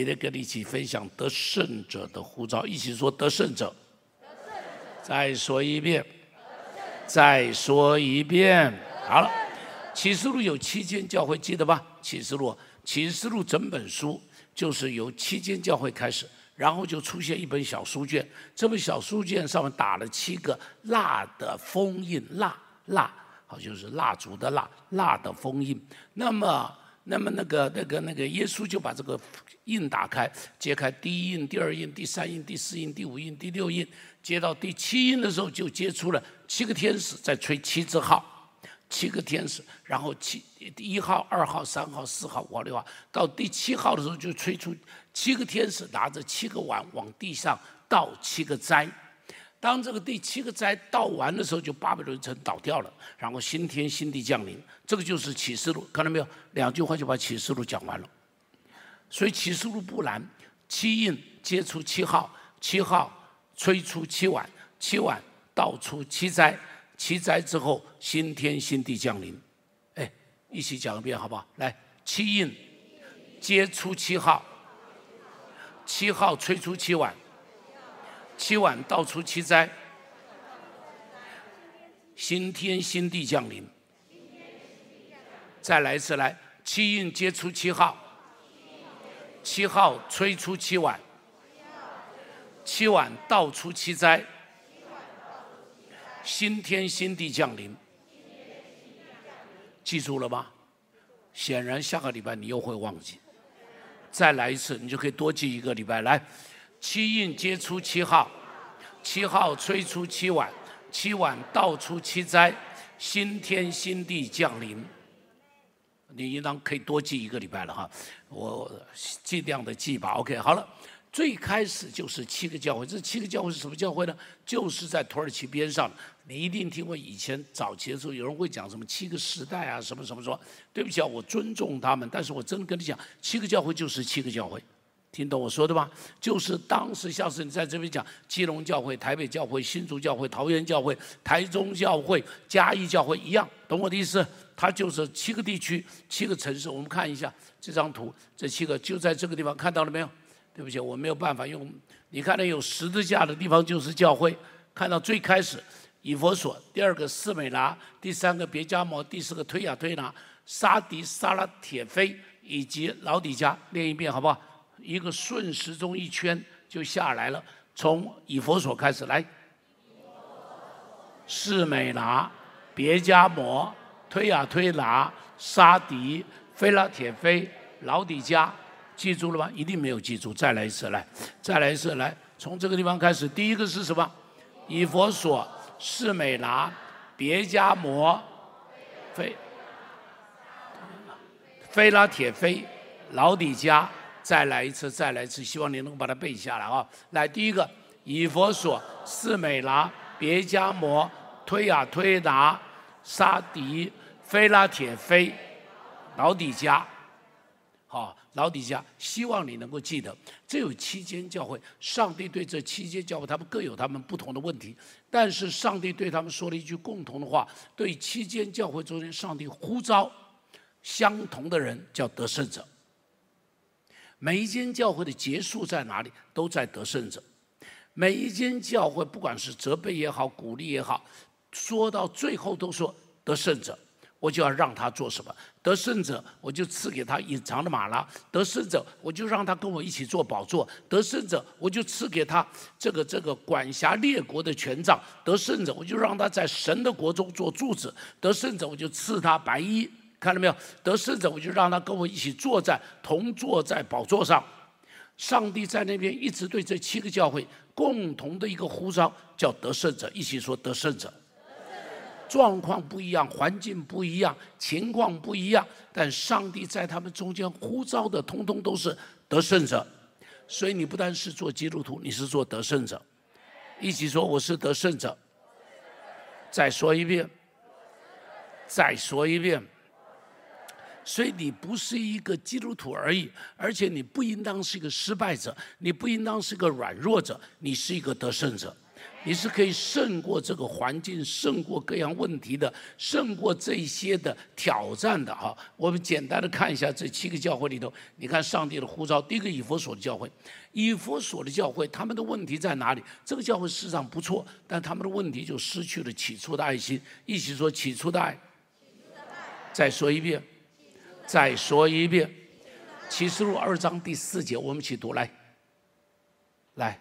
今天跟你一起分享得胜者的护照，一起说得胜者。再说一遍，再说一遍。好了，启示录有七间教会，记得吧？启示录，启示录整本书就是由七间教会开始，然后就出现一本小书卷，这本小书卷上面打了七个蜡的封印，蜡蜡，好就是蜡烛的蜡，蜡的封印。那么。那么那个那个那个耶稣就把这个印打开，揭开第一印、第二印、第三印、第四印、第五印、第六印，接到第七印的时候，就接出了七个天使在吹七字号，七个天使，然后七第一号、二号、三号、四号、五号、六号，到第七号的时候就吹出七个天使拿着七个碗往地上倒七个灾。当这个第七个灾倒完的时候，就巴比伦城倒掉了，然后新天新地降临。这个就是启示录，看到没有？两句话就把启示录讲完了。所以启示录不难，七印接出七号，七号吹出七碗，七碗倒出七灾，七灾之后新天新地降临。哎，一起讲一遍好不好？来，七印接出七号，七号吹出七碗。七碗倒出七灾，新天新地降临。再来一次，来七印接出七号，七号吹出七碗，七碗倒出七灾，新天新地降临。记住了吗？显然下个礼拜你又会忘记。再来一次，你就可以多记一个礼拜来。七印接出七号，七号吹出七碗，七碗倒出七灾，新天新地降临。你应当可以多记一个礼拜了哈，我尽量的记吧。OK，好了，最开始就是七个教会，这七个教会是什么教会呢？就是在土耳其边上。你一定听过以前早期的时候，有人会讲什么七个时代啊，什么什么说。对不起啊，我尊重他们，但是我真的跟你讲，七个教会就是七个教会。听懂我说的吗？就是当时像是你在这边讲，基隆教会、台北教会、新竹教会、桃园教会、台中教会、嘉义教会一样，懂我的意思？它就是七个地区、七个城市。我们看一下这张图，这七个就在这个地方，看到了没有？对不起，我没有办法用。你看到有十字架的地方就是教会。看到最开始以佛所，第二个斯美拿，第三个别加摩，第四个推雅推拿、沙迪、沙拉铁菲以及老底加。念一遍好不好？一个顺时钟一圈就下来了，从以佛所开始来，士美拿、别加摩、推呀推拿、沙迪、菲拉铁菲、老底加，记住了吗？一定没有记住，再来一次，来，再来一次，来，从这个地方开始，第一个是什么？以佛所、士美拿、别加摩、菲、菲拉铁菲、老底加。再来一次，再来一次，希望你能够把它背下来啊！来，第一个，以佛所、四美拿、别加摩、推雅推拿、沙迪、菲拉铁菲、老底加，好，老底加，希望你能够记得，这有七间教会，上帝对这七间教会，他们各有他们不同的问题，但是上帝对他们说了一句共同的话：对七间教会中间，上帝呼召相同的人，叫得胜者。每一间教会的结束在哪里？都在得胜者。每一间教会，不管是责备也好，鼓励也好，说到最后都说得胜者，我就要让他做什么？得胜者，我就赐给他隐藏的马拉；得胜者，我就让他跟我一起做宝座；得胜者，我就赐给他这个这个管辖列国的权杖；得胜者，我就让他在神的国中做柱子；得胜者，我就赐他白衣。看到没有？得胜者，我就让他跟我一起坐在同坐在宝座上。上帝在那边一直对这七个教会共同的一个呼召，叫得胜者，一起说得胜者。状况不一样，环境不一样，情况不一样，但上帝在他们中间呼召的，通通都是得胜者。所以你不单是做基督徒，你是做得胜者。一起说我是得胜者。再说一遍，再说一遍。所以你不是一个基督徒而已，而且你不应当是一个失败者，你不应当是个软弱者，你是一个得胜者。你是可以胜过这个环境，胜过各样问题的，胜过这些的挑战的哈。我们简单的看一下这七个教会里头，你看上帝的呼召，第一个以佛所的教会，以佛所的教会，他们的问题在哪里？这个教会事实上不错，但他们的问题就失去了起初的爱心。一起说起初的爱。再说一遍，再说一遍，启示录二章第四节，我们一起读来，来。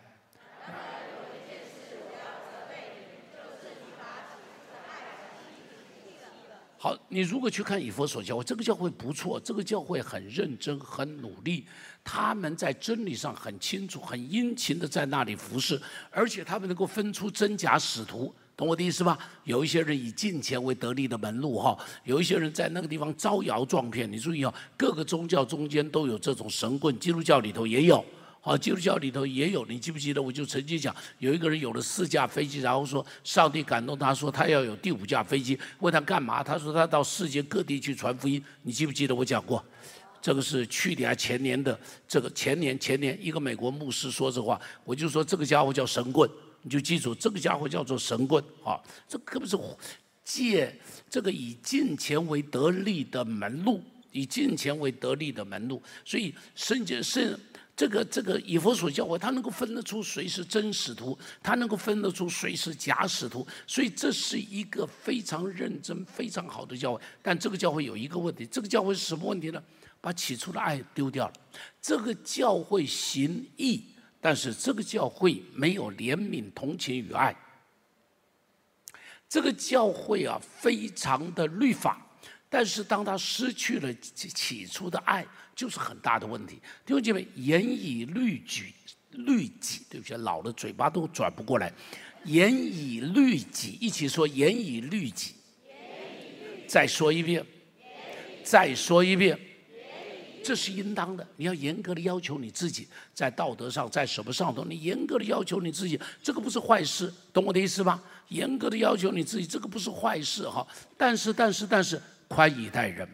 好，你如果去看以佛所教会，这个教会不错，这个教会很认真、很努力，他们在真理上很清楚、很殷勤的在那里服侍，而且他们能够分出真假使徒，懂我的意思吧？有一些人以金钱为得利的门路，哈，有一些人在那个地方招摇撞骗。你注意哦，各个宗教中间都有这种神棍，基督教里头也有。好，基督教里头也有，你记不记得？我就曾经讲，有一个人有了四架飞机，然后说上帝感动他说他要有第五架飞机，问他干嘛？他说他到世界各地去传福音。你记不记得我讲过？这个是去年还前年的，这个前年前年一个美国牧师说这话，我就说这个家伙叫神棍，你就记住这个家伙叫做神棍啊！这可不是借这个以金钱为得利的门路，以金钱为得利的门路，所以圣经圣。这个这个以佛所教会，他能够分得出谁是真使徒，他能够分得出谁是假使徒，所以这是一个非常认真、非常好的教会。但这个教会有一个问题，这个教会是什么问题呢？把起初的爱丢掉了。这个教会行义，但是这个教会没有怜悯、同情与爱。这个教会啊，非常的律法。但是当他失去了起初的爱，就是很大的问题。弟兄姐妹，严以律己，律己，对不起，老了嘴巴都转不过来。严以律己，一起说严以律己。再说一遍，再说一遍，这是应当的。你要严格的要求你自己，在道德上，在什么上头，你严格的要求你自己，这个不是坏事，懂我的意思吗？严格的要求你自己，这个不是坏事哈。但是，但是，但是。宽以待人，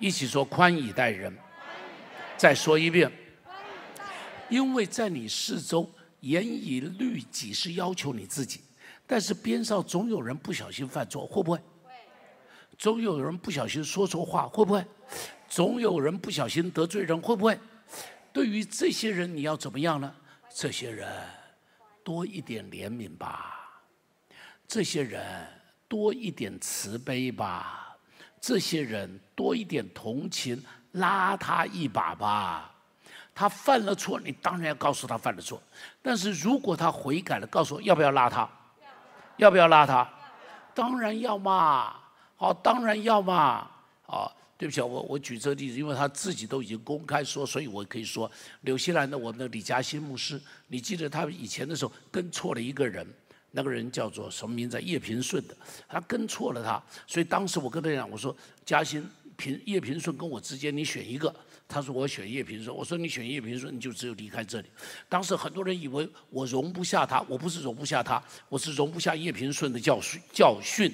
一起说宽以待人。再说一遍，因为在你四周严以律己是要求你自己，但是边上总有人不小心犯错，会不会？总有人不小心说错话，会不会？总有人不小心得罪人，会不会？对于这些人，你要怎么样呢？这些人多一点怜悯吧。这些人。多一点慈悲吧，这些人多一点同情，拉他一把吧。他犯了错，你当然要告诉他犯了错。但是如果他悔改了，告诉我要不要拉他？要不要拉他？当然要嘛。好，当然要嘛。好，对不起，我我举这个例子，因为他自己都已经公开说，所以我可以说，纽西兰的我们的李嘉欣牧师，你记得他以前的时候跟错了一个人。那个人叫做什么名字？叶平顺的，他跟错了他，所以当时我跟他讲，我说嘉欣平叶平顺跟我之间你选一个，他说我选叶平顺，我说你选叶平顺你就只有离开这里。当时很多人以为我容不下他，我不是容不下他，我是容不下叶平顺的教训教训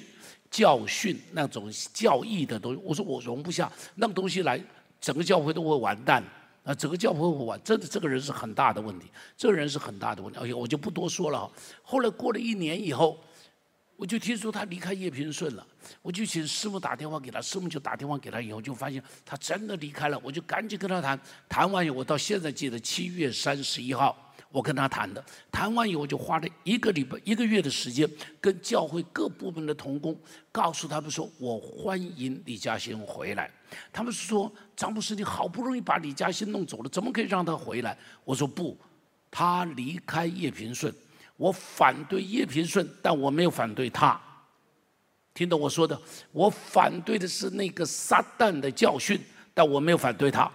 教训那种教义的东西，我说我容不下那个东西来，整个教会都会完蛋。啊，整个教会会完，真的这个人是很大的问题，这个人是很大的问题。哎呀，我就不多说了。后来过了一年以后，我就听说他离开叶平顺了，我就请师傅打电话给他，师傅就打电话给他，以后就发现他真的离开了，我就赶紧跟他谈。谈完以后，我到现在记得七月三十一号。我跟他谈的，谈完以后就花了一个礼拜、一个月的时间，跟教会各部门的同工告诉他们说：“我欢迎李嘉欣回来。”他们是说：“张牧师，你好不容易把李嘉欣弄走了，怎么可以让他回来？”我说：“不，他离开叶平顺，我反对叶平顺，但我没有反对他。听懂我说的？我反对的是那个撒旦的教训，但我没有反对他。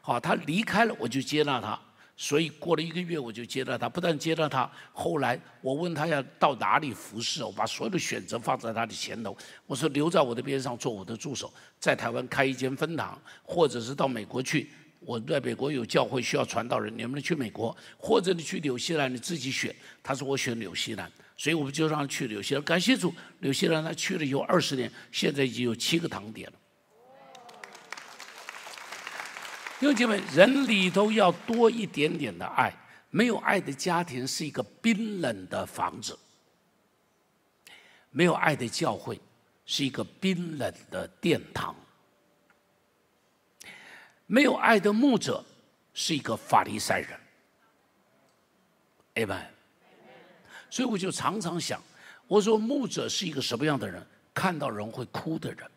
好，他离开了，我就接纳他。”所以过了一个月，我就接到他，不但接到他，后来我问他要到哪里服侍，我把所有的选择放在他的前头。我说留在我的边上做我的助手，在台湾开一间分堂，或者是到美国去。我在美国有教会需要传道人，你们去美国，或者你去纽西兰，你自己选。他说我选纽西兰，所以我们就让他去纽西兰。感谢主，纽西兰他去了有二十年，现在已经有七个堂点了。弟兄姐妹，人里头要多一点点的爱，没有爱的家庭是一个冰冷的房子，没有爱的教会是一个冰冷的殿堂，没有爱的牧者是一个法利赛人。Amen。所以我就常常想，我说牧者是一个什么样的人？看到人会哭的人。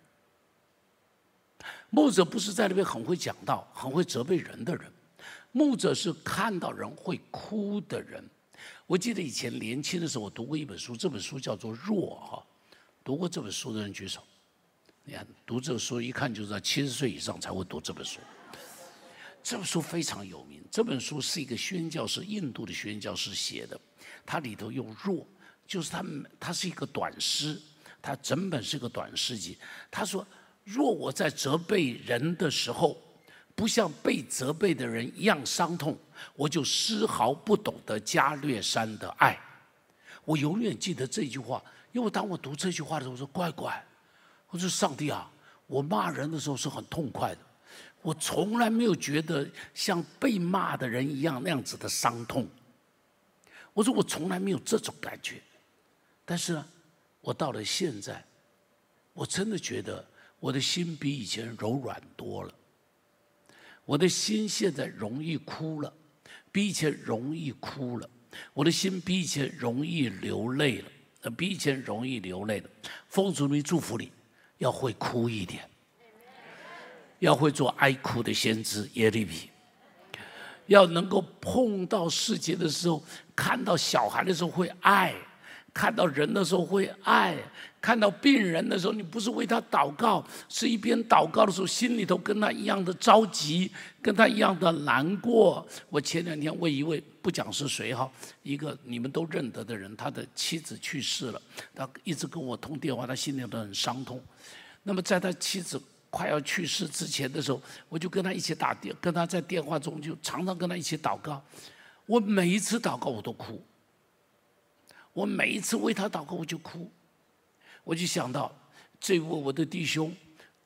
牧者不是在那边很会讲道、很会责备人的人，牧者是看到人会哭的人。我记得以前年轻的时候，我读过一本书，这本书叫做《弱》哈。读过这本书的人举手。你看，读这个书一看就知道七十岁以上才会读这本书。这本书非常有名。这本书是一个宣教师，印度的宣教师写的。它里头用“弱”，就是他它是一个短诗，它整本是个短诗集。他说。若我在责备人的时候，不像被责备的人一样伤痛，我就丝毫不懂得加略山的爱。我永远记得这句话，因为当我读这句话的时候，我说：“乖乖，我说上帝啊，我骂人的时候是很痛快的，我从来没有觉得像被骂的人一样那样子的伤痛。我说我从来没有这种感觉，但是呢，我到了现在，我真的觉得。”我的心比以前柔软多了，我的心现在容易哭了，比以前容易哭了。我的心比以前容易流泪了，比以前容易流泪了。奉主名祝福你，要会哭一点，要会做爱哭的先知耶利米，要能够碰到世界的时候，看到小孩的时候会爱。看到人的时候会爱，看到病人的时候，你不是为他祷告，是一边祷告的时候，心里头跟他一样的着急，跟他一样的难过。我前两天为一位不讲是谁哈，一个你们都认得的人，他的妻子去世了，他一直跟我通电话，他心里头很伤痛。那么在他妻子快要去世之前的时候，我就跟他一起打电，跟他在电话中就常常跟他一起祷告。我每一次祷告我都哭。我每一次为他祷告，我就哭，我就想到这位我的弟兄，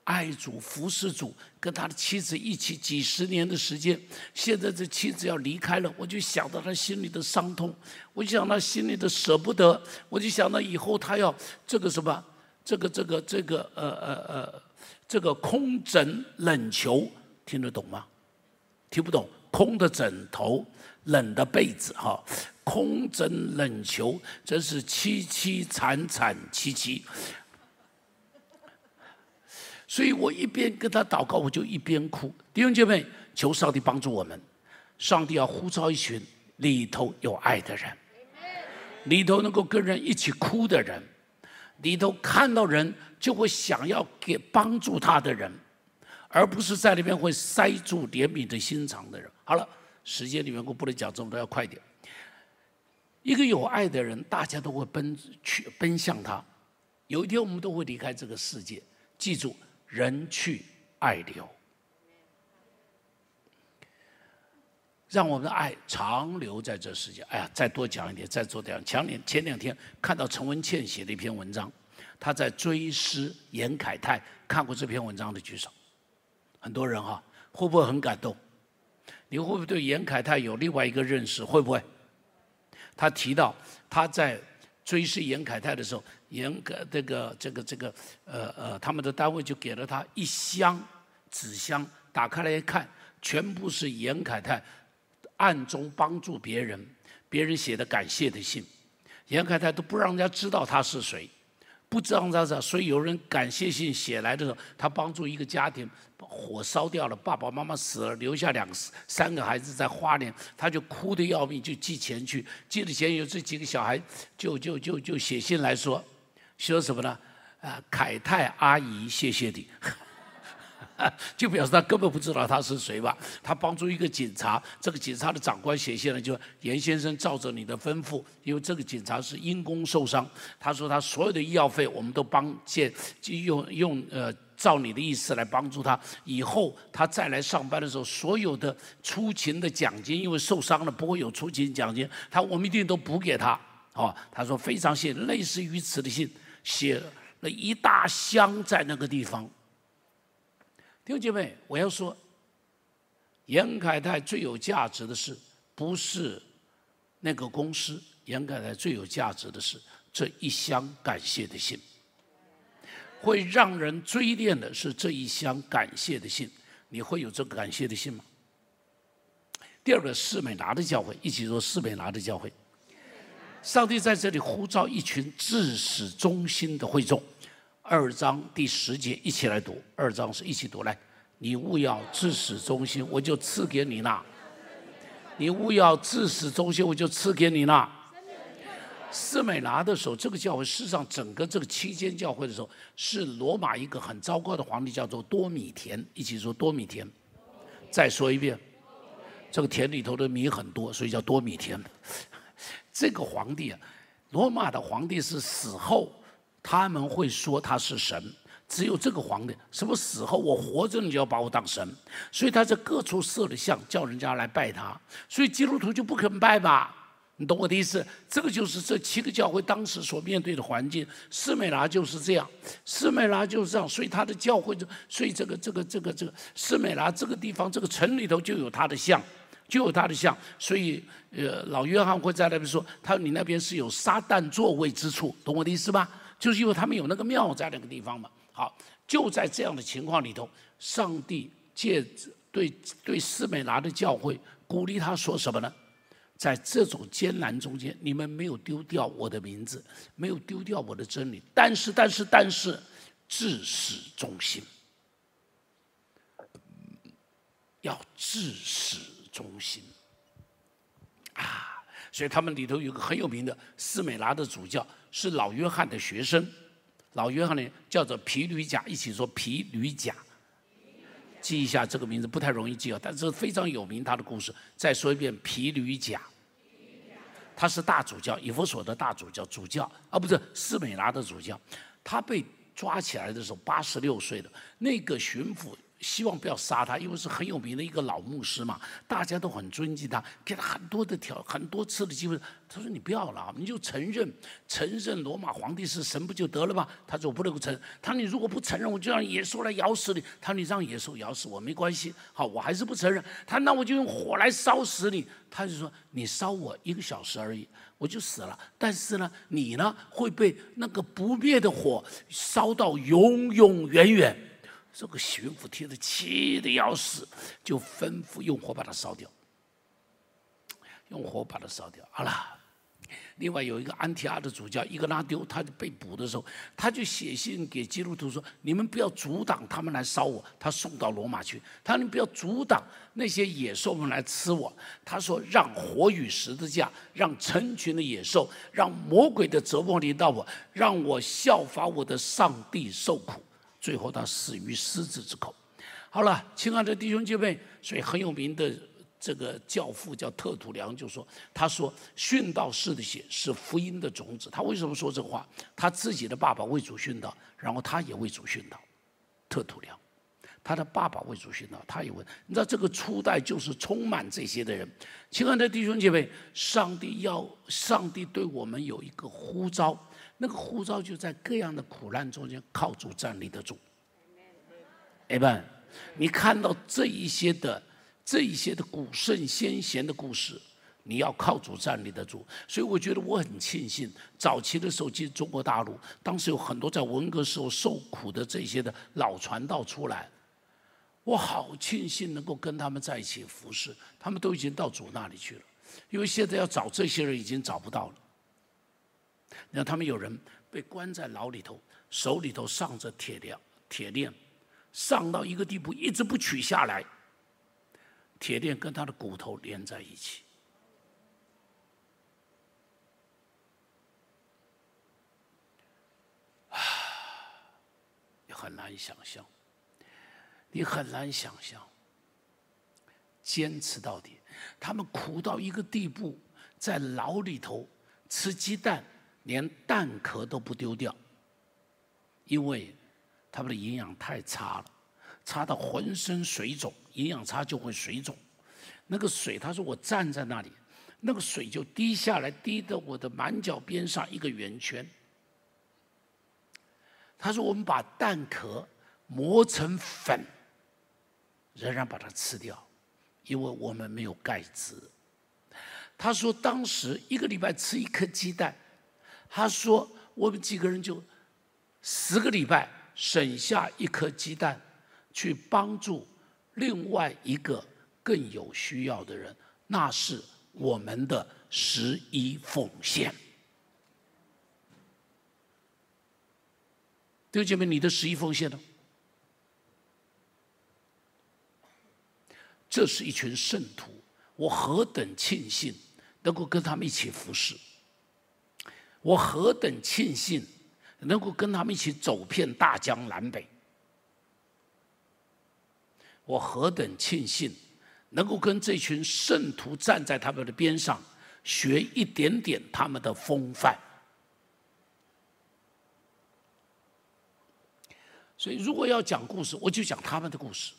爱主服侍主，跟他的妻子一起几十年的时间，现在这妻子要离开了，我就想到他心里的伤痛，我就想到心里的舍不得，我就想到以后他要这个什么，这个这个这个呃呃呃，这个空枕冷球，听得懂吗？听不懂，空的枕头。冷的被子，哈，空枕冷球，真是凄凄惨惨戚戚。所以我一边跟他祷告，我就一边哭。弟兄姐妹，求上帝帮助我们。上帝要呼召一群里头有爱的人，里头能够跟人一起哭的人，里头看到人就会想要给帮助他的人，而不是在里面会塞住怜悯的心肠的人。好了。时间里面我不能讲这么多，要快点。一个有爱的人，大家都会奔去奔向他。有一天我们都会离开这个世界，记住，人去爱留，让我们的爱长留在这世界。哎呀，再多讲一点，再做点。前两前两天看到陈文茜写的一篇文章，他在追思严凯泰，看过这篇文章的举手。很多人哈，会不会很感动？你会不会对严凯泰有另外一个认识？会不会？他提到他在追视严凯泰的时候，严凯这个这个这个呃呃，他们的单位就给了他一箱纸箱，打开来一看，全部是严凯泰暗中帮助别人，别人写的感谢的信，严凯泰都不让人家知道他是谁。不知道咋所以有人感谢信写来的时候，他帮助一个家庭，火烧掉了，爸爸妈妈死了，留下两三个孩子在花莲，他就哭得要命，就寄钱去，寄了钱有这几个小孩就就就就写信来说，说什么呢？啊，凯泰阿姨，谢谢你。就表示他根本不知道他是谁吧？他帮助一个警察，这个警察的长官写信了就严先生照着你的吩咐，因为这个警察是因公受伤，他说他所有的医药费我们都帮借，就用用呃照你的意思来帮助他。以后他再来上班的时候，所有的出勤的奖金，因为受伤了不会有出勤奖金，他我们一定都补给他。哦，他说非常谢，类似于此的信写了一大箱在那个地方。弟兄姐妹，我要说，严凯泰最有价值的是，不是那个公司严凯泰最有价值的是这一箱感谢的信，会让人追念的是这一箱感谢的信。你会有这个感谢的信吗？第二个，士美拿的教会，一起说士美拿的教会。上帝在这里呼召一群至始忠心的会众。二章第十节，一起来读。二章是一起读来。你勿要至始忠心，我就赐给你那。你勿要至始忠心，我就赐给你那。斯美拿的时候，这个教会事实上整个这个期间教会的时候，是罗马一个很糟糕的皇帝，叫做多米田。一起说多米田。再说一遍，这个田里头的米很多，所以叫多米田。这个皇帝啊，罗马的皇帝是死后他们会说他是神，只有这个皇帝什么死后我活着你就要把我当神，所以他在各处设了像，叫人家来拜他，所以基督徒就不肯拜吧？你懂我的意思？这个就是这七个教会当时所面对的环境。斯美拉就是这样，斯美拉就是这样，所以他的教会就，所以这个这个这个这个斯美拉这个地方这个城里头就有他的像。就有他的像，所以呃，老约翰会在那边说，他说你那边是有撒旦座位之处，懂我的意思吧？就是因为他们有那个庙在那个地方嘛。好，就在这样的情况里头，上帝借对对斯美拿的教会鼓励他说什么呢？在这种艰难中间，你们没有丢掉我的名字，没有丢掉我的真理，但是但是但是，至始忠心，要至始。中心啊，所以他们里头有个很有名的斯美拉的主教，是老约翰的学生。老约翰呢叫做皮吕贾，一起说皮吕贾，记一下这个名字不太容易记啊，但是非常有名他的故事。再说一遍，皮吕贾，他是大主教，以弗所的大主教，主教啊不是斯美拉的主教。他被抓起来的时候八十六岁的那个巡抚。希望不要杀他，因为是很有名的一个老牧师嘛，大家都很尊敬他，给他很多的条很多次的机会。他说：“你不要了，你就承认承认罗马皇帝是神不就得了吗？”他说：“我不能够承认。”他说：“你如果不承认，我就让野兽来咬死你。”他说：“你让野兽咬死我没关系，好，我还是不承认。”他：“那我就用火来烧死你。”他就说：“你烧我一个小时而已，我就死了。但是呢，你呢会被那个不灭的火烧到永永远远。”这个巡抚听得气得要死，就吩咐用火把它烧掉，用火把它烧掉。好了，另外有一个安提阿的主教伊格拉丢，他被捕的时候，他就写信给基督徒说：“你们不要阻挡他们来烧我。”他送到罗马去，他说：“你不要阻挡那些野兽们来吃我。”他说：“让火与十字架，让成群的野兽，让魔鬼的折磨临到我，让我效法我的上帝受苦。”最后他死于狮子之口。好了，亲爱的弟兄姐妹，所以很有名的这个教父叫特土良就说：“他说殉道士的血是福音的种子。”他为什么说这话？他自己的爸爸为主殉道，然后他也为主殉道。特土良，他的爸爸为主殉道，他也问。你知道这个初代就是充满这些的人。亲爱的弟兄姐妹，上帝要上帝对我们有一个呼召。那个护照就在各样的苦难中间靠主站立得住。哎们，你看到这一些的这一些的古圣先贤的故事，你要靠主站立得住。所以我觉得我很庆幸，早期的时候进中国大陆，当时有很多在文革时候受苦的这些的老传道出来，我好庆幸能够跟他们在一起服侍。他们都已经到主那里去了，因为现在要找这些人已经找不到了。你看，他们有人被关在牢里头，手里头上着铁链，铁链上到一个地步，一直不取下来。铁链跟他的骨头连在一起，啊，你很难想象，你很难想象，坚持到底，他们苦到一个地步，在牢里头吃鸡蛋。连蛋壳都不丢掉，因为他们的营养太差了，差到浑身水肿，营养差就会水肿。那个水，他说我站在那里，那个水就滴下来，滴到我的满脚边上一个圆圈。他说我们把蛋壳磨成粉，仍然把它吃掉，因为我们没有钙质。他说当时一个礼拜吃一颗鸡蛋，他说我们几个人就十个礼拜省下一颗鸡蛋，去帮助另外一个更有需要的人，那是我们的十一奉献。弟兄姐妹，你的十一奉献呢？这是一群圣徒，我何等庆幸能够跟他们一起服侍，我何等庆幸能够跟他们一起走遍大江南北，我何等庆幸能够跟这群圣徒站在他们的边上，学一点点他们的风范。所以，如果要讲故事，我就讲他们的故事。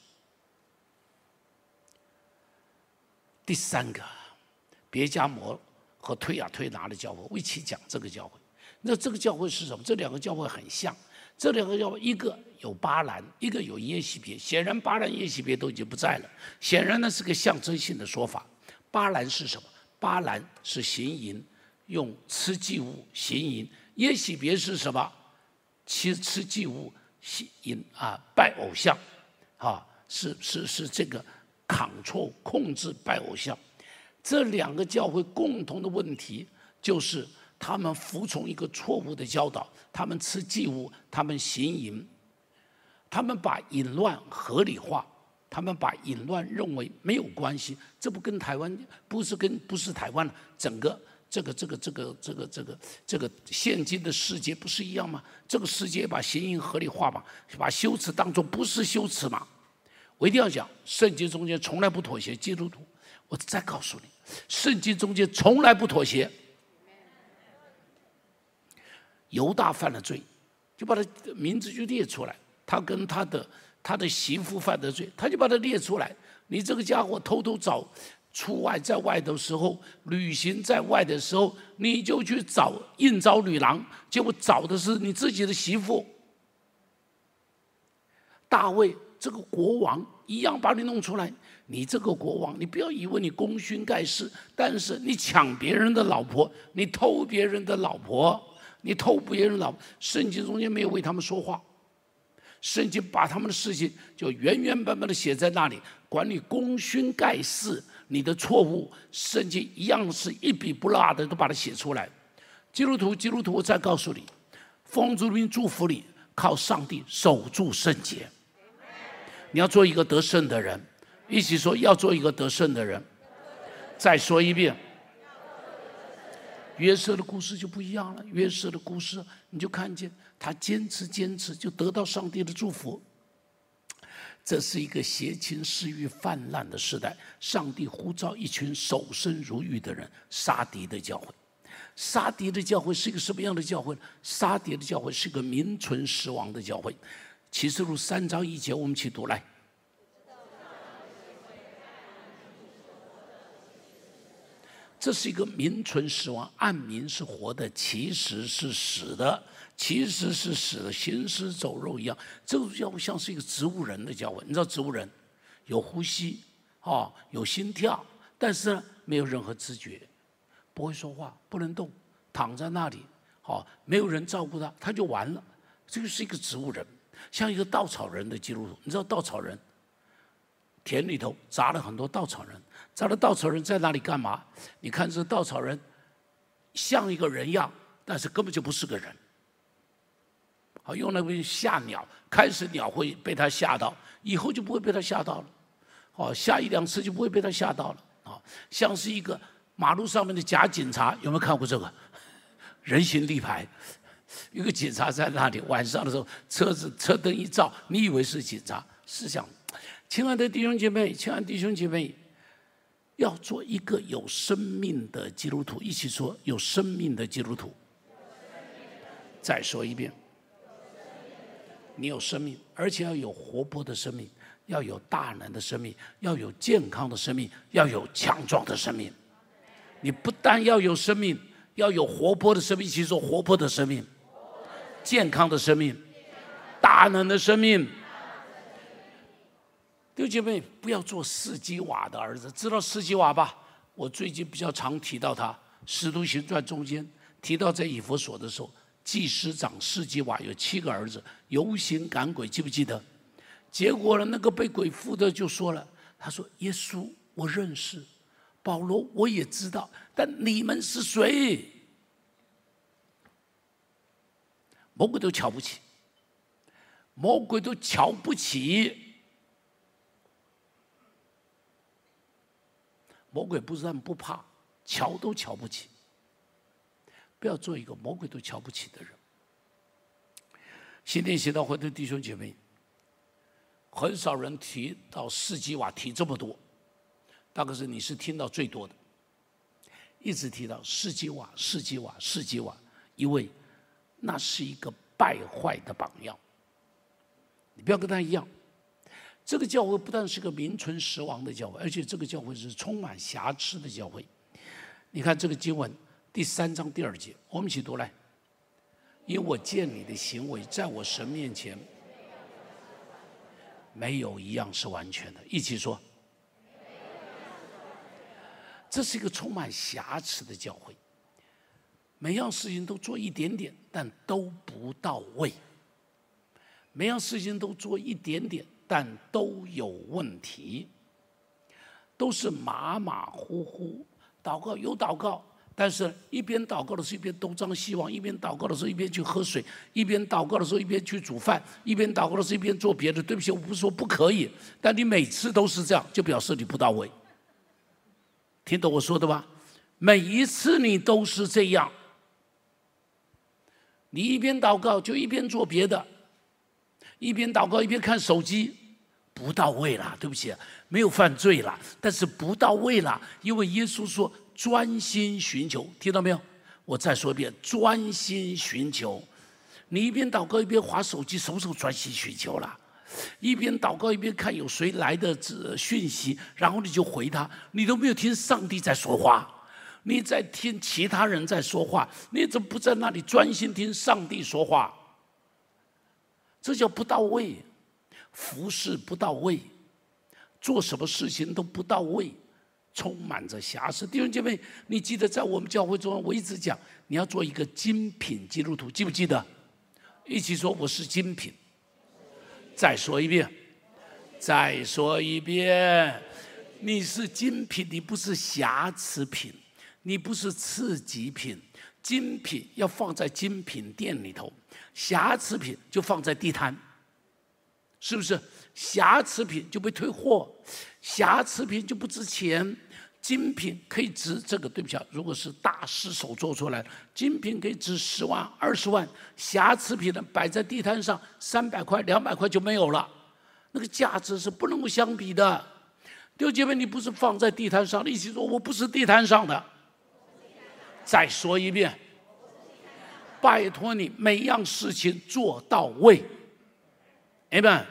第三个，别加摩和推啊推拿的教会，我一起讲这个教会。那这个教会是什么？这两个教会很像。这两个教会，一个有巴兰，一个有耶西别。显然，巴兰、耶西别都已经不在了。显然，那是个象征性的说法。巴兰是什么？巴兰是行淫，用吃祭物行淫。耶喜别是什么？吃吃祭物行淫啊，拜偶像，啊，是是是这个。抗错控制拜偶像，这两个教会共同的问题就是他们服从一个错误的教导，他们吃祭物，他们行淫，他们把淫乱合理化，他们把淫乱认为没有关系，这不跟台湾不是跟不是台湾整个这个这个这个这个这个这个现今的世界不是一样吗？这个世界把行淫合理化嘛，把羞耻当作不是羞耻嘛？我一定要讲，圣经中间从来不妥协。基督徒，我再告诉你，圣经中间从来不妥协。犹大犯了罪，就把他名字就列出来。他跟他的他的媳妇犯的罪，他就把他列出来。你这个家伙偷偷找出外在外的时候，旅行在外的时候，你就去找应招女郎，结果找的是你自己的媳妇大卫。这个国王一样把你弄出来，你这个国王，你不要以为你功勋盖世，但是你抢别人的老婆，你偷别人的老婆，你偷别人老，圣经中间没有为他们说话，圣经把他们的事情就原原本本的写在那里，管你功勋盖世，你的错误，圣经一样是一笔不落的都把它写出来。基督徒，基督徒，我再告诉你，奉主名祝福你，靠上帝守住圣洁。你要做一个得胜的人，一起说要做一个得胜的人。再说一遍，约瑟的故事就不一样了。约瑟的故事，你就看见他坚持坚持，就得到上帝的祝福。这是一个邪情私欲泛滥的时代，上帝呼召一群守身如玉的人杀敌的教会。杀敌的教会是一个什么样的教会？杀敌的教会是个名存实亡的教会。启示录三章一节，我们去读来。这是一个名存实亡，暗名是活的，其实是死的，其实是死的，行尸走肉一样。这个教会像是一个植物人的教会，你知道植物人有呼吸，啊，有心跳，但是呢，没有任何知觉，不会说话，不能动，躺在那里，好，没有人照顾他，他就完了。这个是一个植物人。像一个稻草人的记录，你知道稻草人田里头砸了很多稻草人，砸了稻草人在那里干嘛？你看这稻草人像一个人样，但是根本就不是个人。好，用来为吓鸟，开始鸟会被他吓到，以后就不会被他吓到了。哦，吓一两次就不会被他吓到了。啊，像是一个马路上面的假警察，有没有看过这个人形立牌？一个警察在那里，晚上的时候，车子车灯一照，你以为是警察？是想，亲爱的弟兄姐妹，亲爱的弟兄姐妹，要做一个有生命的基督徒，一起说有生命的基督徒。再说一遍，你有生命，而且要有活泼的生命，要有大能的生命，要有健康的生命，要有强壮的生命。你不但要有生命，要有活泼的生命，一起说活泼的生命。健康的生命，大能的生命。弟兄姐妹，不要做四基瓦的儿子，知道四基瓦吧？我最近比较常提到他，《使徒行传》中间提到在以弗所的时候，祭司长士基瓦有七个儿子，游行赶鬼，记不记得？结果呢，那个被鬼附的就说了，他说：“耶稣我认识，保罗我也知道，但你们是谁？”魔鬼都瞧不起，魔鬼都瞧不起。魔鬼不是他们不怕，瞧都瞧不起。不要做一个魔鬼都瞧不起的人。新天写到会的弟兄姐妹，很少人提到四基瓦提这么多，大概是你是听到最多的，一直提到四基瓦、四基瓦、四基瓦，因为那是一个败坏的榜样。你不要跟他一样。这个教会不但是个名存实亡的教会，而且这个教会是充满瑕疵的教会。你看这个经文第三章第二节，我们一起读来。因为我见你的行为，在我神面前没有一样是完全的。一起说，这是一个充满瑕疵的教会，每样事情都做一点点，但都不到位。每样事情都做一点点。但都有问题，都是马马虎虎。祷告有祷告，但是一边祷告的时候一边东张西望，一边祷告的时候一边去喝水，一边祷告的时候一边去煮饭，一边祷告的时候一边做别的。对不起，我不是说不可以，但你每次都是这样，就表示你不到位。听懂我说的吧？每一次你都是这样，你一边祷告就一边做别的，一边祷告一边看手机。不到位了，对不起，没有犯罪了，但是不到位了，因为耶稣说专心寻求，听到没有？我再说一遍，专心寻求。你一边祷告一边划手机，什么时候专心寻求了？一边祷告一边看有谁来的讯息，然后你就回他，你都没有听上帝在说话，你在听其他人在说话，你怎么不在那里专心听上帝说话？这叫不到位。服饰不到位，做什么事情都不到位，充满着瑕疵。弟兄姐妹，你记得在我们教会中，我一直讲，你要做一个精品基督徒，记不记得？一起说，我是精品。再说一遍，再说一遍，你是精品，你不是瑕疵品，你不是次级品。精品要放在精品店里头，瑕疵品就放在地摊。是不是瑕疵品就被退货？瑕疵品就不值钱，精品可以值这个。对不起啊，如果是大师手做出来的精品，可以值十万、二十万。瑕疵品呢，摆在地摊上，三百块、两百块就没有了，那个价值是不能够相比的。弟兄姐妹，你不是放在地摊上，一起说，我不是地摊上的。再说一遍，拜托你，每样事情做到位。哎们，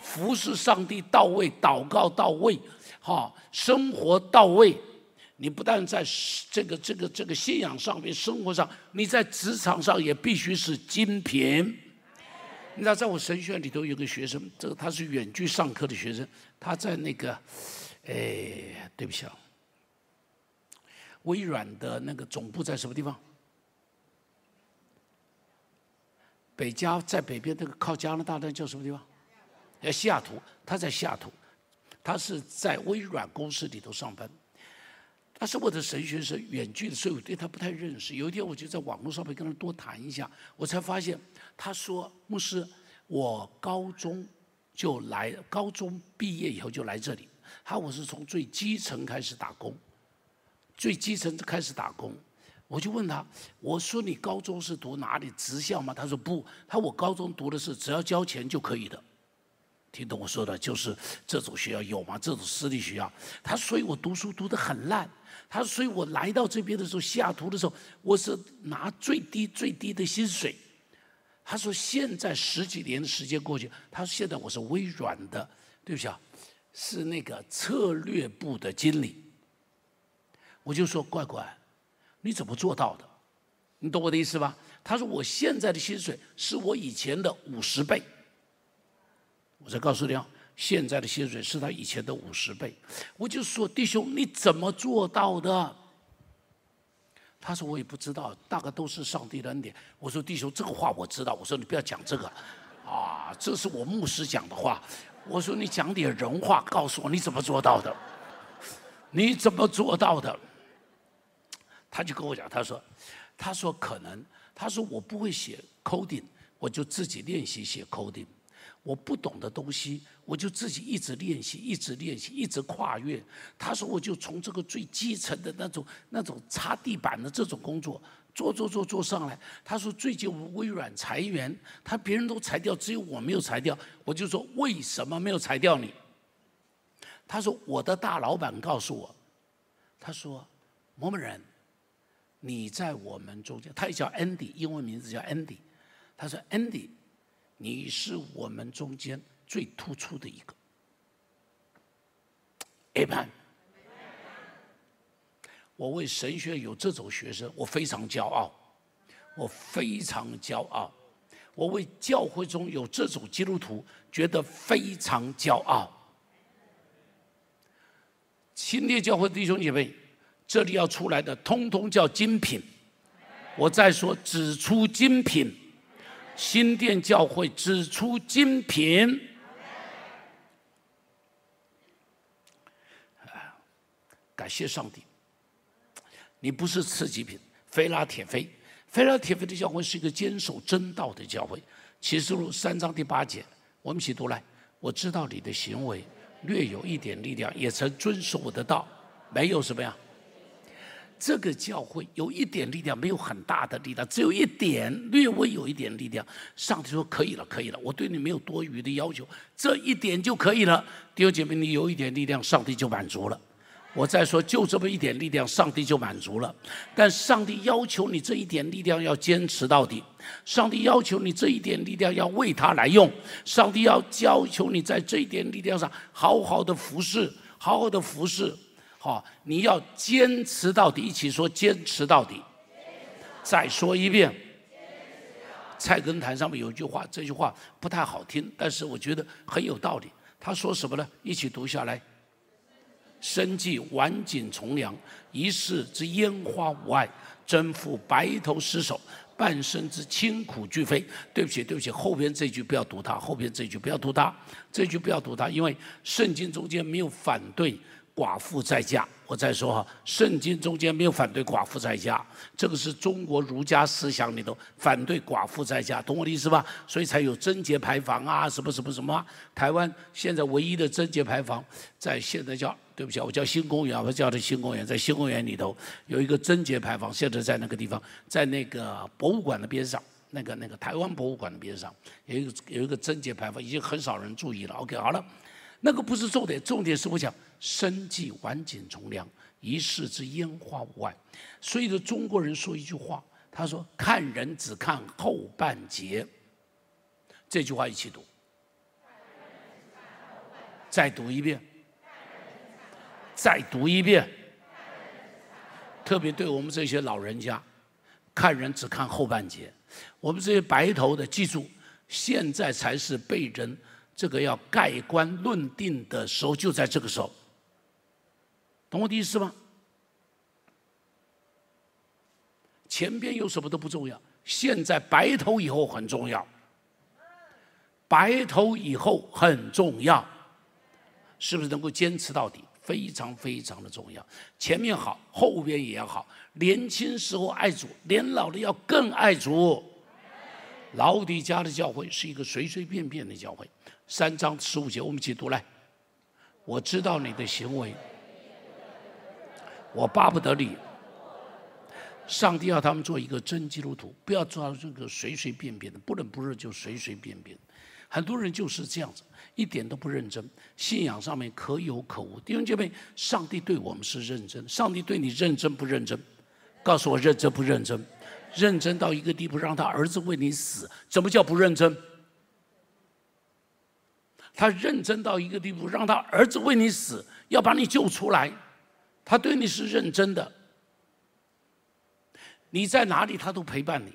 服侍上帝到位，祷告到位，哈，生活到位。你不但在这个这个这个信仰上面，生活上，你在职场上也必须是精品。你知道，在我神学院里头有个学生，这个他是远距上课的学生，他在那个，哎，对不起啊，微软的那个总部在什么地方？北加在北边那个靠加拿大那叫什么地方？在，西雅图。他在西雅图，他是在微软公司里头上班。他是我的神学生，远距的，所以我对他不太认识。有一天，我就在网络上面跟他多谈一下，我才发现，他说：“牧师，我高中就来，高中毕业以后就来这里。他我是从最基层开始打工，最基层开始打工。”我就问他，我说你高中是读哪里职校吗？他说不，他说我高中读的是只要交钱就可以的。听懂我说的，就是这种学校有吗？这种私立学校。他所以，我读书读得很烂。他所以，我来到这边的时候，西雅图的时候，我是拿最低最低的薪水。他说现在十几年的时间过去，他说现在我是微软的，对不起啊，是那个策略部的经理。我就说乖乖。你怎么做到的？你懂我的意思吧？他说我现在的薪水是我以前的五十倍。我再告诉你啊，现在的薪水是他以前的五十倍。我就说弟兄，你怎么做到的？他说我也不知道，大概都是上帝的恩典。我说弟兄，这个话我知道。我说你不要讲这个，啊，这是我牧师讲的话。我说你讲点人话，告诉我你怎么做到的？你怎么做到的？他就跟我讲，他说，他说可能，他说我不会写 coding，我就自己练习写 coding。我不懂的东西，我就自己一直练习，一直练习，一直跨越。他说，我就从这个最基层的那种、那种擦地板的这种工作做做做做上来。他说，最近微软裁员，他别人都裁掉，只有我没有裁掉。我就说，为什么没有裁掉你？他说，我的大老板告诉我，他说，某某人，你在我们中间，他也叫 Andy，英文名字叫 Andy。他说，Andy。你是我们中间最突出的一个，Amen。我为神学有这种学生，我非常骄傲，我非常骄傲。我为教会中有这种基督徒，觉得非常骄傲。新列教会弟兄姐妹，这里要出来的，通通叫精品。我再说，只出精品。新店教会只出精品，感谢上帝。你不是次级品，非拉铁非，非拉铁非的教会是一个坚守真道的教会。启示录三章第八节，我们一起读来。我知道你的行为略有一点力量，也曾遵守我的道，没有什么呀。这个教会有一点力量，没有很大的力量，只有一点，略微有一点力量。上帝说：“可以了，可以了，我对你没有多余的要求，这一点就可以了。”弟兄姐妹，你有一点力量，上帝就满足了。我再说，就这么一点力量，上帝就满足了。但上帝要求你这一点力量要坚持到底，上帝要求你这一点力量要为他来用，上帝要要求你在这一点力量上好好的服侍，好好的服侍。好，你要坚持到底，一起说坚持到底。再说一遍，菜根谭上面有一句话，这句话不太好听，但是我觉得很有道理。他说什么呢？一起读下来：生计晚景从良，一世之烟花无碍，征服白头失守，半生之清苦俱非。对不起，对不起，后边这句不要读它，后边这句不要读它，这句不要读它，因为圣经中间没有反对。寡妇在家，我再说哈，圣经中间没有反对寡妇在家，这个是中国儒家思想里头反对寡妇在家，懂我的意思吧？所以才有贞节牌坊啊，什么什么什么。台湾现在唯一的贞节牌坊，在现在叫对不起，我叫新公园，我叫的新公园，在新公园里头有一个贞节牌坊，现在在那个地方，在那个博物馆的边上，那个那个台湾博物馆的边上，有一个有一个贞节牌坊，已经很少人注意了。OK，好了。那个不是重点，重点是我讲生计晚景从良，一世之烟花无碍。所以，说中国人说一句话，他说：“看人只看后半截。”这句话一起读，再读一遍，再读一遍。特别对我们这些老人家，看人只看后半截。我们这些白头的，记住，现在才是被人。这个要盖棺论定的时候，就在这个时候，懂我的意思吗？前边有什么都不重要，现在白头以后很重要，白头以后很重要，是不是能够坚持到底？非常非常的重要。前面好，后边也要好。年轻时候爱主，年老了要更爱主。老底家的教会是一个随随便便的教会。三章十五节，我们一起读来。我知道你的行为，我巴不得你。上帝要他们做一个真基督徒，不要做这个随随便便的，不冷不热就随随便便。很多人就是这样子，一点都不认真，信仰上面可有可无。弟兄姐妹，上帝对我们是认真，上帝对你认真不认真？告诉我认真不认真？认真到一个地步，让他儿子为你死，怎么叫不认真？他认真到一个地步，让他儿子为你死，要把你救出来。他对你是认真的。你在哪里，他都陪伴你；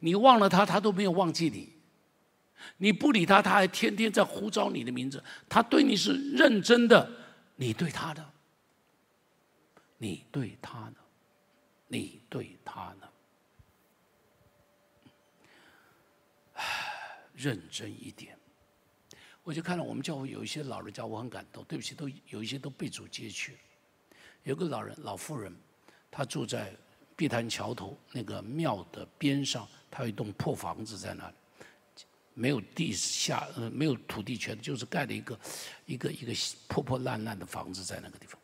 你忘了他，他都没有忘记你。你不理他，他还天天在呼召你的名字。他对你是认真的，你对他呢？你对他呢？你对他呢？认真一点。我就看到我们教会有一些老人家，我很感动。对不起，都有一些都被主接去。有个老人，老妇人，她住在碧潭桥头那个庙的边上，她有一栋破房子在那里。没有地下，呃，没有土地权，就是盖了一个，一个一个破破烂烂的房子在那个地方。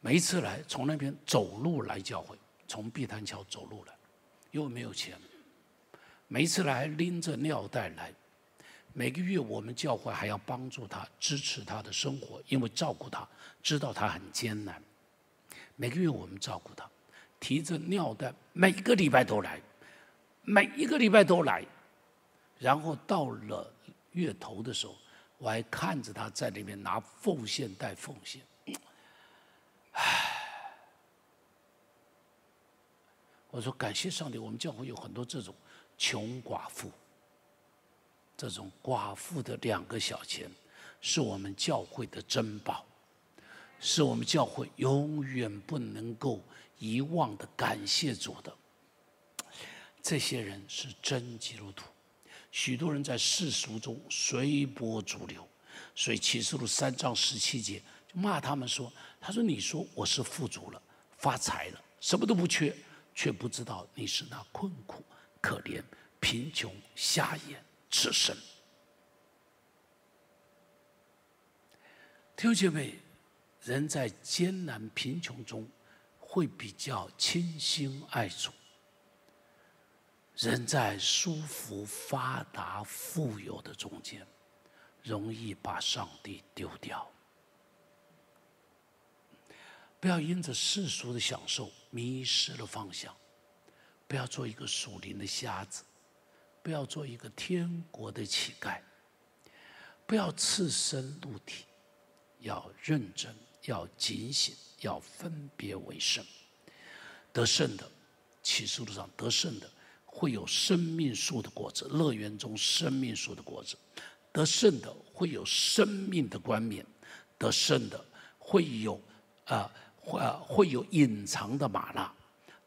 每一次来，从那边走路来教会，从碧潭桥走路来，因为没有钱。每一次来拎着尿袋来，每个月我们教会还要帮助他，支持他的生活，因为照顾他，知道他很艰难。每个月我们照顾他，提着尿袋，每个礼拜都来，每一个礼拜都来。然后到了月头的时候，我还看着他在那边拿奉献袋奉献。唉，我说感谢上帝，我们教会有很多这种穷寡妇，这种寡妇的两个小钱，是我们教会的珍宝，是我们教会永远不能够遗忘的。感谢主的，这些人是真基督徒。许多人在世俗中随波逐流，所以启示录三章十七节就骂他们说：“他说你说我是富足了，发财了，什么都不缺，却不知道你是那困苦、可怜、贫穷、瞎眼、赤身。”弟兄姐妹，人在艰难贫穷中会比较倾心爱主。人在舒服、发达、富有的中间，容易把上帝丢掉。不要因着世俗的享受迷失了方向，不要做一个属灵的瞎子，不要做一个天国的乞丐，不要赤身露体，要认真，要警醒，要分别为圣。得胜的，启示录上得胜的。会有生命树的果子，乐园中生命树的果子，得胜的会有生命的冠冕，得胜的会有啊，会会有隐藏的玛纳，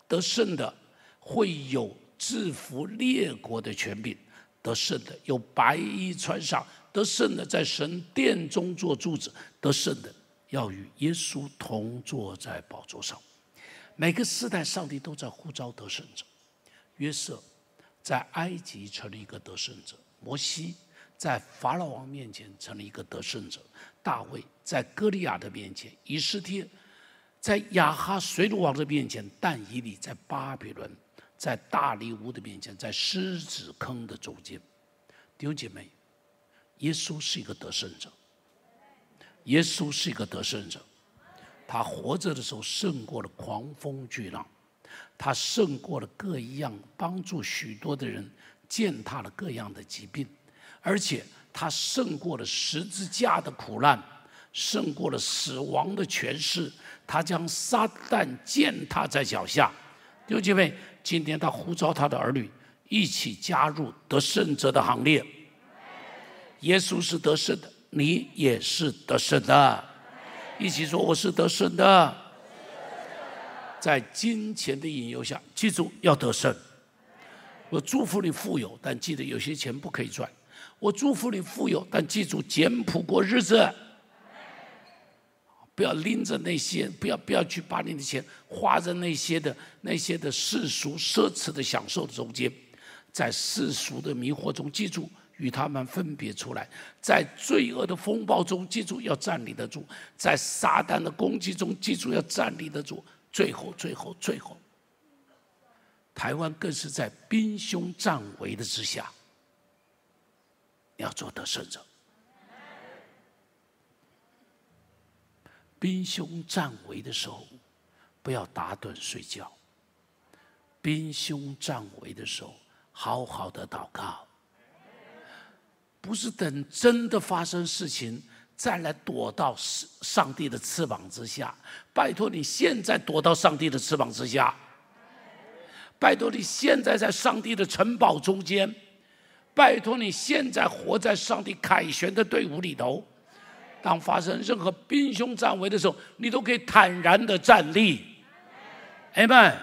得胜的会有制服列国的权柄，得胜的有白衣穿上，得胜的在神殿中做柱子，得胜的要与耶稣同坐在宝座上。每个时代，上帝都在呼召得胜者。约瑟在埃及成了一个得胜者，摩西在法老王面前成了一个得胜者，大卫在歌利亚的面前，以斯帖在亚哈水鲁王的面前，但以理在巴比伦，在大利屋的面前，在狮子坑的中间。弟兄姐妹，耶稣是一个得胜者，耶稣是一个得胜者，他活着的时候胜过了狂风巨浪。他胜过了各一样，帮助许多的人践踏了各样的疾病，而且他胜过了十字架的苦难，胜过了死亡的权势。他将撒旦践踏在脚下。弟兄姐妹，今天他呼召他的儿女一起加入得胜者的行列。耶稣是得胜的，你也是得胜的。一起说：“我是得胜的。”在金钱的引诱下，记住要得胜。我祝福你富有，但记得有些钱不可以赚。我祝福你富有，但记住简朴过日子。不要拎着那些，不要不要去把你的钱花在那些的那些的世俗奢侈的享受的中间，在世俗的迷惑中，记住与他们分别出来。在罪恶的风暴中，记住要站立得住；在撒旦的攻击中，记住要站立得住。最后，最后，最后，台湾更是在兵凶战危的之下，要做得胜者。兵凶战危的时候，不要打盹睡觉。兵凶战危的时候，好好的祷告，不是等真的发生事情。再来躲到上上帝的翅膀之下，拜托你现在躲到上帝的翅膀之下，拜托你现在在上帝的城堡中间，拜托你现在活在上帝凯旋的队伍里头。当发生任何兵凶战危的时候，你都可以坦然的站立。阿门。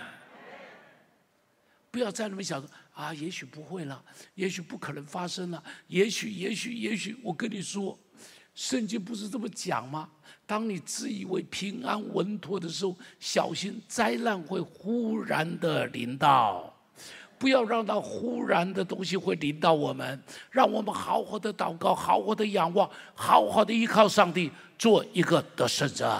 不要在那么想说啊，也许不会了，也许不可能发生了，也许，也许，也许。我跟你说，圣经不是这么讲吗？当你自以为平安稳妥的时候，小心灾难会忽然的临到。不要让那忽然的东西会临到我们，让我们好好的祷告，好好的仰望，好好的依靠上帝，做一个得胜者。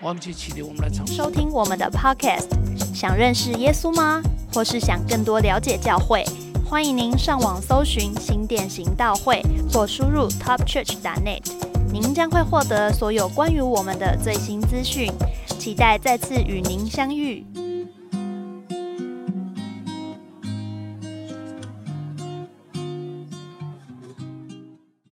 我们去起立，我们来唱。收听我们的 Podcast，想认识耶稣吗？或是想更多了解教会？欢迎您上网搜寻新店行道会，或输入 topchurch.net，您将会获得所有关于我们的最新资讯。期待再次与您相遇。